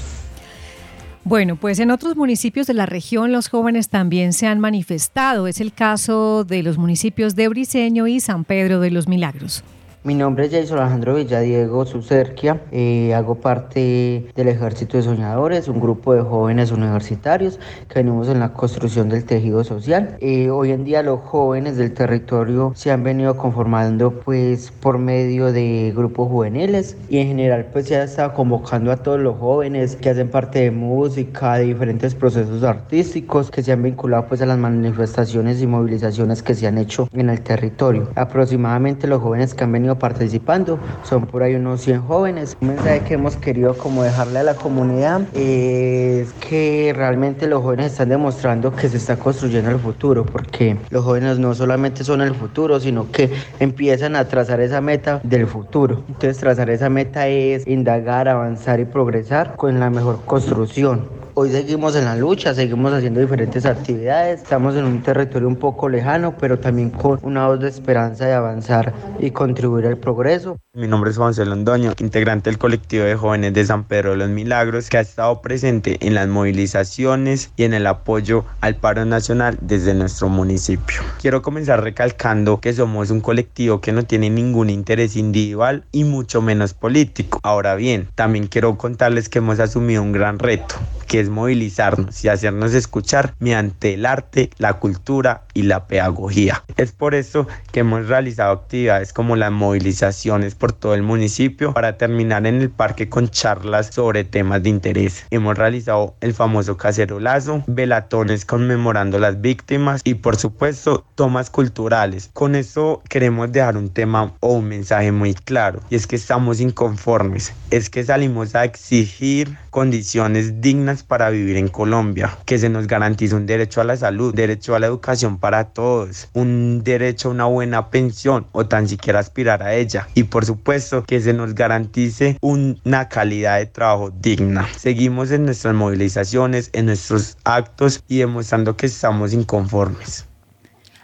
Bueno, pues en otros municipios de la región los jóvenes también se han manifestado. Es el caso de los municipios de Briceño y San Pedro de los Milagros. Mi nombre es Jason Alejandro Villadiego Sucerquia, eh, hago parte del Ejército de Soñadores, un grupo de jóvenes universitarios que venimos en la construcción del tejido social. Eh, hoy en día los jóvenes del territorio se han venido conformando pues por medio de grupos juveniles y en general pues se ha estado convocando a todos los jóvenes que hacen parte de música, de diferentes procesos artísticos que se han vinculado pues a las manifestaciones y movilizaciones que se han hecho en el territorio. Aproximadamente los jóvenes que han venido participando son por ahí unos 100 jóvenes. Un mensaje que hemos querido como dejarle a la comunidad es que realmente los jóvenes están demostrando que se está construyendo el futuro porque los jóvenes no solamente son el futuro sino que empiezan a trazar esa meta del futuro. Entonces trazar esa meta es indagar, avanzar y progresar con la mejor construcción. Hoy seguimos en la lucha, seguimos haciendo diferentes actividades, estamos en un territorio un poco lejano, pero también con una voz de esperanza de avanzar y contribuir al progreso. Mi nombre es José Londoño, integrante del colectivo de jóvenes de San Pedro de los Milagros, que ha estado presente en las movilizaciones y en el apoyo al paro nacional desde nuestro municipio. Quiero comenzar recalcando que somos un colectivo que no tiene ningún interés individual y mucho menos político. Ahora bien, también quiero contarles que hemos asumido un gran reto, que es movilizarnos y hacernos escuchar mediante el arte, la cultura y la pedagogía. Es por eso que hemos realizado actividades como las movilizaciones por todo el municipio para terminar en el parque con charlas sobre temas de interés. Hemos realizado el famoso cacerolazo, velatones conmemorando las víctimas y por supuesto tomas culturales. Con eso queremos dejar un tema o un mensaje muy claro y es que estamos inconformes, es que salimos a exigir condiciones dignas para vivir en Colombia, que se nos garantice un derecho a la salud, derecho a la educación para todos, un derecho a una buena pensión o tan siquiera aspirar a ella y por supuesto que se nos garantice una calidad de trabajo digna. Seguimos en nuestras movilizaciones, en nuestros actos y demostrando que estamos inconformes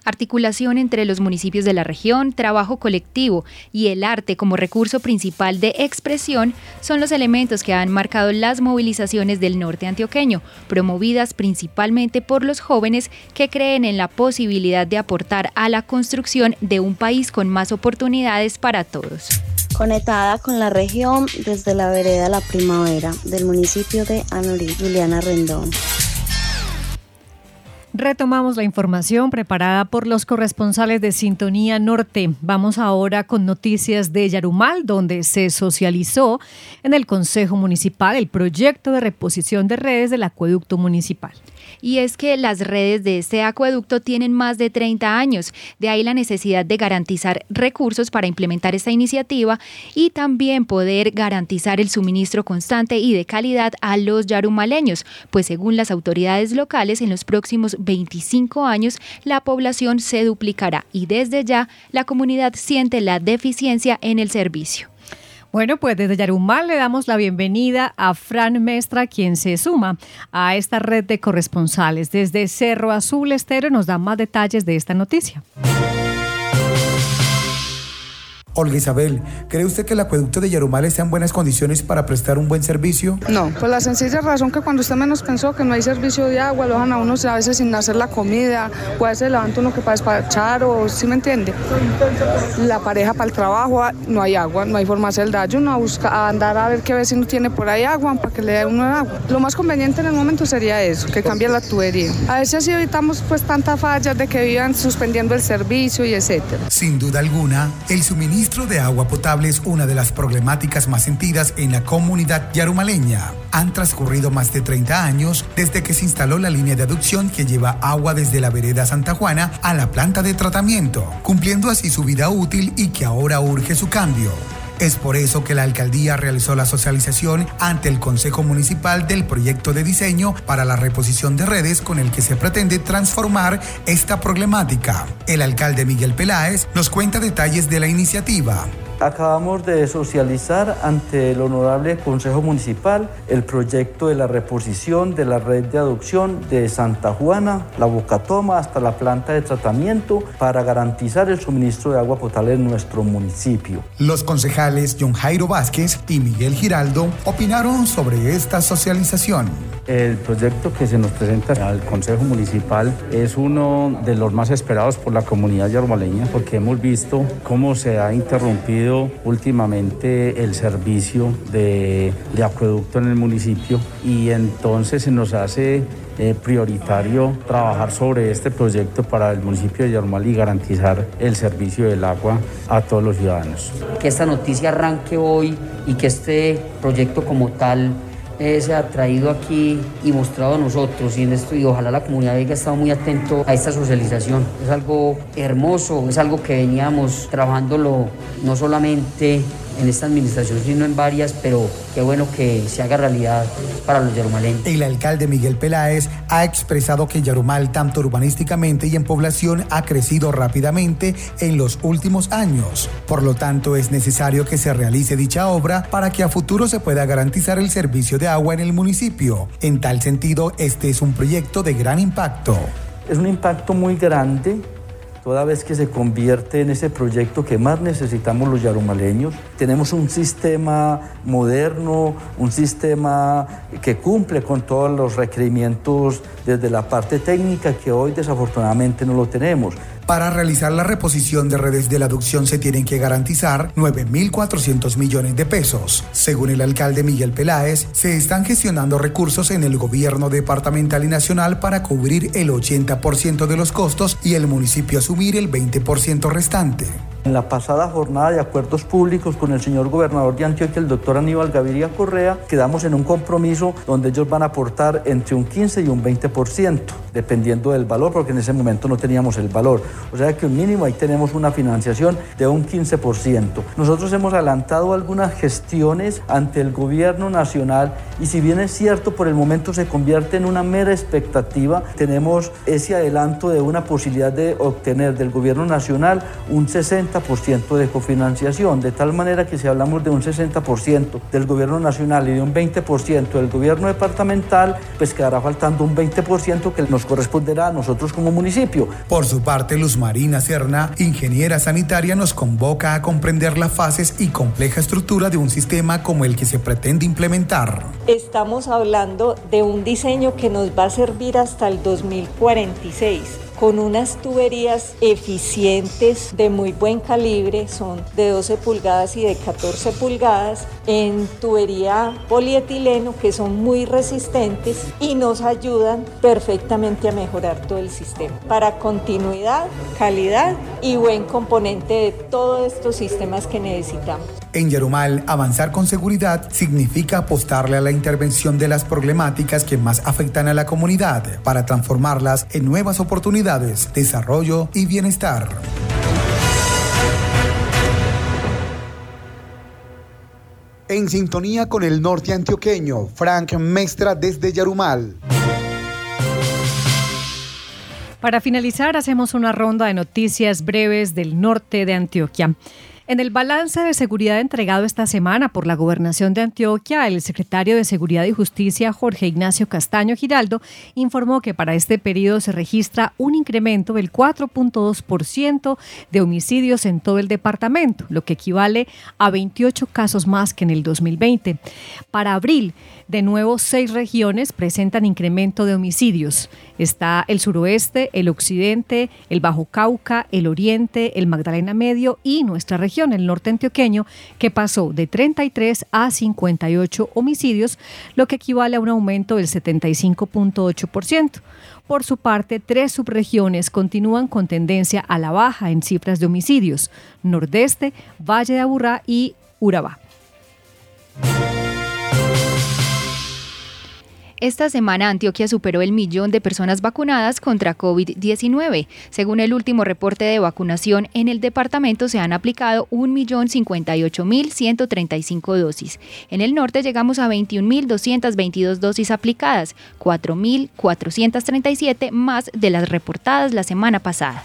articulación entre los municipios de la región, trabajo colectivo y el arte como recurso principal de expresión son los elementos que han marcado las movilizaciones del norte antioqueño, promovidas principalmente por los jóvenes que creen en la posibilidad de aportar a la construcción de un país con más oportunidades para todos. Conectada con la región desde la vereda La Primavera del municipio de Anorí, Juliana Rendón. Retomamos la información preparada por los corresponsales de Sintonía Norte. Vamos ahora con noticias de Yarumal, donde se socializó en el Consejo Municipal el proyecto de reposición de redes del acueducto municipal y es que las redes de este acueducto tienen más de 30 años. De ahí la necesidad de garantizar recursos para implementar esta iniciativa y también poder garantizar el suministro constante y de calidad a los yarumaleños, pues según las autoridades locales, en los próximos 25 años la población se duplicará y desde ya la comunidad siente la deficiencia en el servicio. Bueno, pues desde Yarumal le damos la bienvenida a Fran Mestra, quien se suma a esta red de corresponsales. Desde Cerro Azul Estero nos da más detalles de esta noticia. Olga Isabel, ¿cree usted que el acueducto de Yarumal está en buenas condiciones para prestar un buen servicio? No, por la sencilla razón que cuando usted menos pensó que no hay servicio de agua, lo dejan a uno a veces sin hacer la comida, o a veces levanta uno que para despachar, o ¿sí me entiende? La pareja para el trabajo, ah, no hay agua, no hay forma de hacer el daño, uno a, buscar, a andar a ver qué vecino tiene por ahí agua para que le dé uno el agua. Lo más conveniente en el momento sería eso, que cambie la tubería. A veces así evitamos pues tantas fallas de que vivan suspendiendo el servicio y etcétera. Sin duda alguna, el suministro suministro de agua potable es una de las problemáticas más sentidas en la comunidad yarumaleña. Han transcurrido más de 30 años desde que se instaló la línea de aducción que lleva agua desde la vereda Santa Juana a la planta de tratamiento, cumpliendo así su vida útil y que ahora urge su cambio. Es por eso que la alcaldía realizó la socialización ante el Consejo Municipal del proyecto de diseño para la reposición de redes con el que se pretende transformar esta problemática. El alcalde Miguel Peláez nos cuenta detalles de la iniciativa. Acabamos de socializar ante el Honorable Consejo Municipal el proyecto de la reposición de la red de adopción de Santa Juana, la Bocatoma hasta la planta de tratamiento para garantizar el suministro de agua potable en nuestro municipio. Los concejales John Jairo Vázquez y Miguel Giraldo opinaron sobre esta socialización. El proyecto que se nos presenta al Consejo Municipal es uno de los más esperados por la comunidad yarmaleña porque hemos visto cómo se ha interrumpido últimamente el servicio de, acueducto en el municipio y entonces se nos hace eh, prioritario trabajar sobre este proyecto para el municipio de Yarumal y garantizar el servicio del agua a todos los ciudadanos. Que esta noticia arranque hoy y que este proyecto como tal eh, se ha traído aquí y mostrado a nosotros y en esto y ojalá la comunidad haya estado muy atento a esta socialización. Es algo hermoso, es algo que veníamos trabajándolo no solamente en esta administración, sino en varias, pero qué bueno que se haga realidad para los yarumaleños. El alcalde Miguel Peláez ha expresado que Yarumal, tanto urbanísticamente y en población, ha crecido rápidamente en los últimos años. Por lo tanto, es necesario que se realice dicha obra para que a futuro se pueda garantizar el servicio de agua en el municipio. En tal sentido, este es un proyecto de gran impacto. Es un impacto muy grande toda vez que se convierte en ese proyecto que más necesitamos los yarumaleños. Tenemos un sistema moderno, un sistema que cumple con todos los requerimientos desde la parte técnica que hoy desafortunadamente no lo tenemos. Para realizar la reposición de redes de la aducción se tienen que garantizar 9.400 millones de pesos. Según el alcalde Miguel Peláez, se están gestionando recursos en el gobierno departamental y nacional para cubrir el 80% de los costos y el municipio asumir el 20% restante. En la pasada jornada de acuerdos públicos con el señor gobernador de Antioquia, el doctor Aníbal Gaviria Correa, quedamos en un compromiso donde ellos van a aportar entre un 15 y un 20%, dependiendo del valor, porque en ese momento no teníamos el valor. O sea que un mínimo ahí tenemos una financiación de un 15%. Nosotros hemos adelantado algunas gestiones ante el gobierno nacional y si bien es cierto, por el momento se convierte en una mera expectativa, tenemos ese adelanto de una posibilidad de obtener del gobierno nacional un 60 ciento de cofinanciación, de tal manera que si hablamos de un 60% del gobierno nacional y de un 20% del gobierno departamental, pues quedará faltando un 20% que nos corresponderá a nosotros como municipio. Por su parte, Luz Marina Serna, ingeniera sanitaria, nos convoca a comprender las fases y compleja estructura de un sistema como el que se pretende implementar. Estamos hablando de un diseño que nos va a servir hasta el 2046 con unas tuberías eficientes de muy buen calibre, son de 12 pulgadas y de 14 pulgadas, en tubería polietileno que son muy resistentes y nos ayudan perfectamente a mejorar todo el sistema para continuidad, calidad y buen componente de todos estos sistemas que necesitamos. En Yarumal, avanzar con seguridad significa apostarle a la intervención de las problemáticas que más afectan a la comunidad para transformarlas en nuevas oportunidades, desarrollo y bienestar. En sintonía con el norte antioqueño, Frank Mestra desde Yarumal. Para finalizar, hacemos una ronda de noticias breves del norte de Antioquia. En el balance de seguridad entregado esta semana por la Gobernación de Antioquia, el secretario de Seguridad y Justicia, Jorge Ignacio Castaño Giraldo, informó que para este periodo se registra un incremento del 4.2% de homicidios en todo el departamento, lo que equivale a 28 casos más que en el 2020. Para abril, de nuevo, seis regiones presentan incremento de homicidios. Está el suroeste, el occidente, el Bajo Cauca, el oriente, el Magdalena Medio y nuestra región, el norte antioqueño, que pasó de 33 a 58 homicidios, lo que equivale a un aumento del 75.8%. Por su parte, tres subregiones continúan con tendencia a la baja en cifras de homicidios, Nordeste, Valle de Aburrá y Urabá. Esta semana Antioquia superó el millón de personas vacunadas contra COVID-19. Según el último reporte de vacunación, en el departamento se han aplicado 1.058.135 dosis. En el norte llegamos a 21.222 dosis aplicadas, 4.437 más de las reportadas la semana pasada.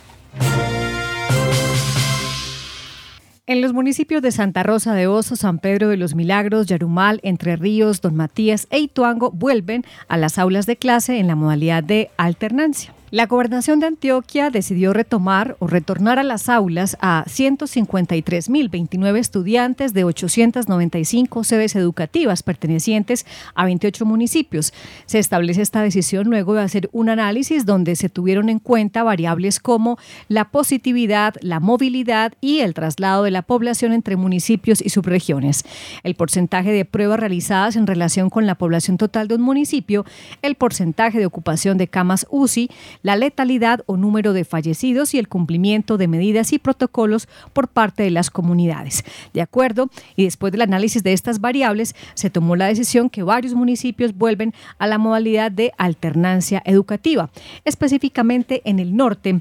En los municipios de Santa Rosa de Oso, San Pedro de los Milagros, Yarumal, Entre Ríos, Don Matías e Ituango vuelven a las aulas de clase en la modalidad de alternancia. La gobernación de Antioquia decidió retomar o retornar a las aulas a 153.029 estudiantes de 895 sedes educativas pertenecientes a 28 municipios. Se establece esta decisión luego de hacer un análisis donde se tuvieron en cuenta variables como la positividad, la movilidad y el traslado de la población entre municipios y subregiones. El porcentaje de pruebas realizadas en relación con la población total de un municipio, el porcentaje de ocupación de camas UCI, la letalidad o número de fallecidos y el cumplimiento de medidas y protocolos por parte de las comunidades. De acuerdo, y después del análisis de estas variables, se tomó la decisión que varios municipios vuelven a la modalidad de alternancia educativa, específicamente en el norte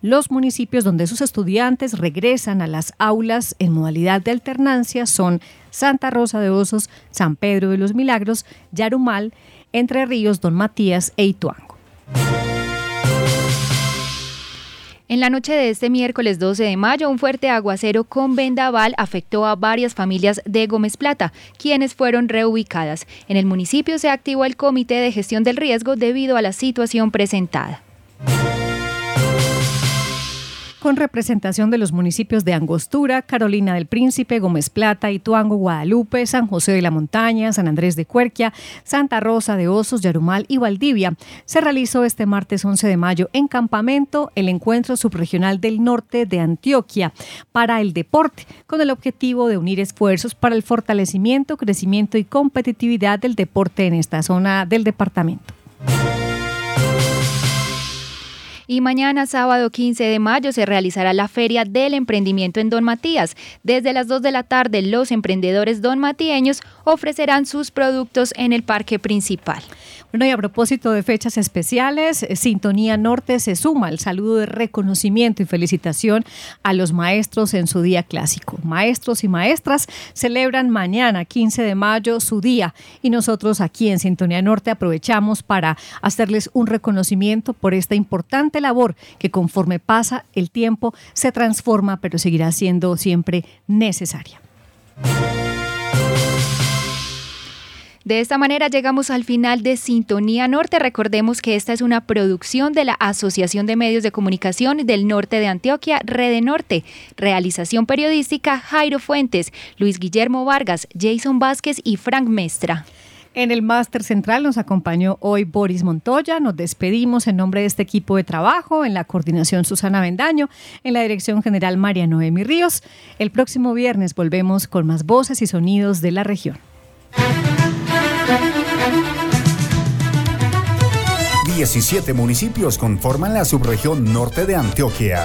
los municipios donde sus estudiantes regresan a las aulas en modalidad de alternancia son Santa Rosa de Osos, San Pedro de los Milagros, Yarumal, Entre Ríos, Don Matías e Ituango. En la noche de este miércoles 12 de mayo, un fuerte aguacero con vendaval afectó a varias familias de Gómez Plata, quienes fueron reubicadas. En el municipio se activó el Comité de Gestión del Riesgo debido a la situación presentada con representación de los municipios de Angostura, Carolina del Príncipe, Gómez Plata, Ituango, Guadalupe, San José de la Montaña, San Andrés de Cuerquia, Santa Rosa de Osos, Yarumal y Valdivia. Se realizó este martes 11 de mayo en Campamento el encuentro subregional del norte de Antioquia para el deporte, con el objetivo de unir esfuerzos para el fortalecimiento, crecimiento y competitividad del deporte en esta zona del departamento. Y mañana, sábado 15 de mayo, se realizará la Feria del Emprendimiento en Don Matías. Desde las 2 de la tarde, los emprendedores don matieños ofrecerán sus productos en el parque principal. Bueno, y a propósito de fechas especiales, eh, Sintonía Norte se suma al saludo de reconocimiento y felicitación a los maestros en su día clásico. Maestros y maestras celebran mañana, 15 de mayo, su día y nosotros aquí en Sintonía Norte aprovechamos para hacerles un reconocimiento por esta importante labor que conforme pasa el tiempo se transforma, pero seguirá siendo siempre necesaria. De esta manera llegamos al final de Sintonía Norte. Recordemos que esta es una producción de la Asociación de Medios de Comunicación del Norte de Antioquia, Rede Norte. Realización periodística Jairo Fuentes, Luis Guillermo Vargas, Jason Vázquez y Frank Mestra. En el máster central nos acompañó hoy Boris Montoya. Nos despedimos en nombre de este equipo de trabajo, en la coordinación Susana Bendaño, en la dirección general María Noemi Ríos. El próximo viernes volvemos con más voces y sonidos de la región. 17 municipios conforman la subregión norte de Antioquia.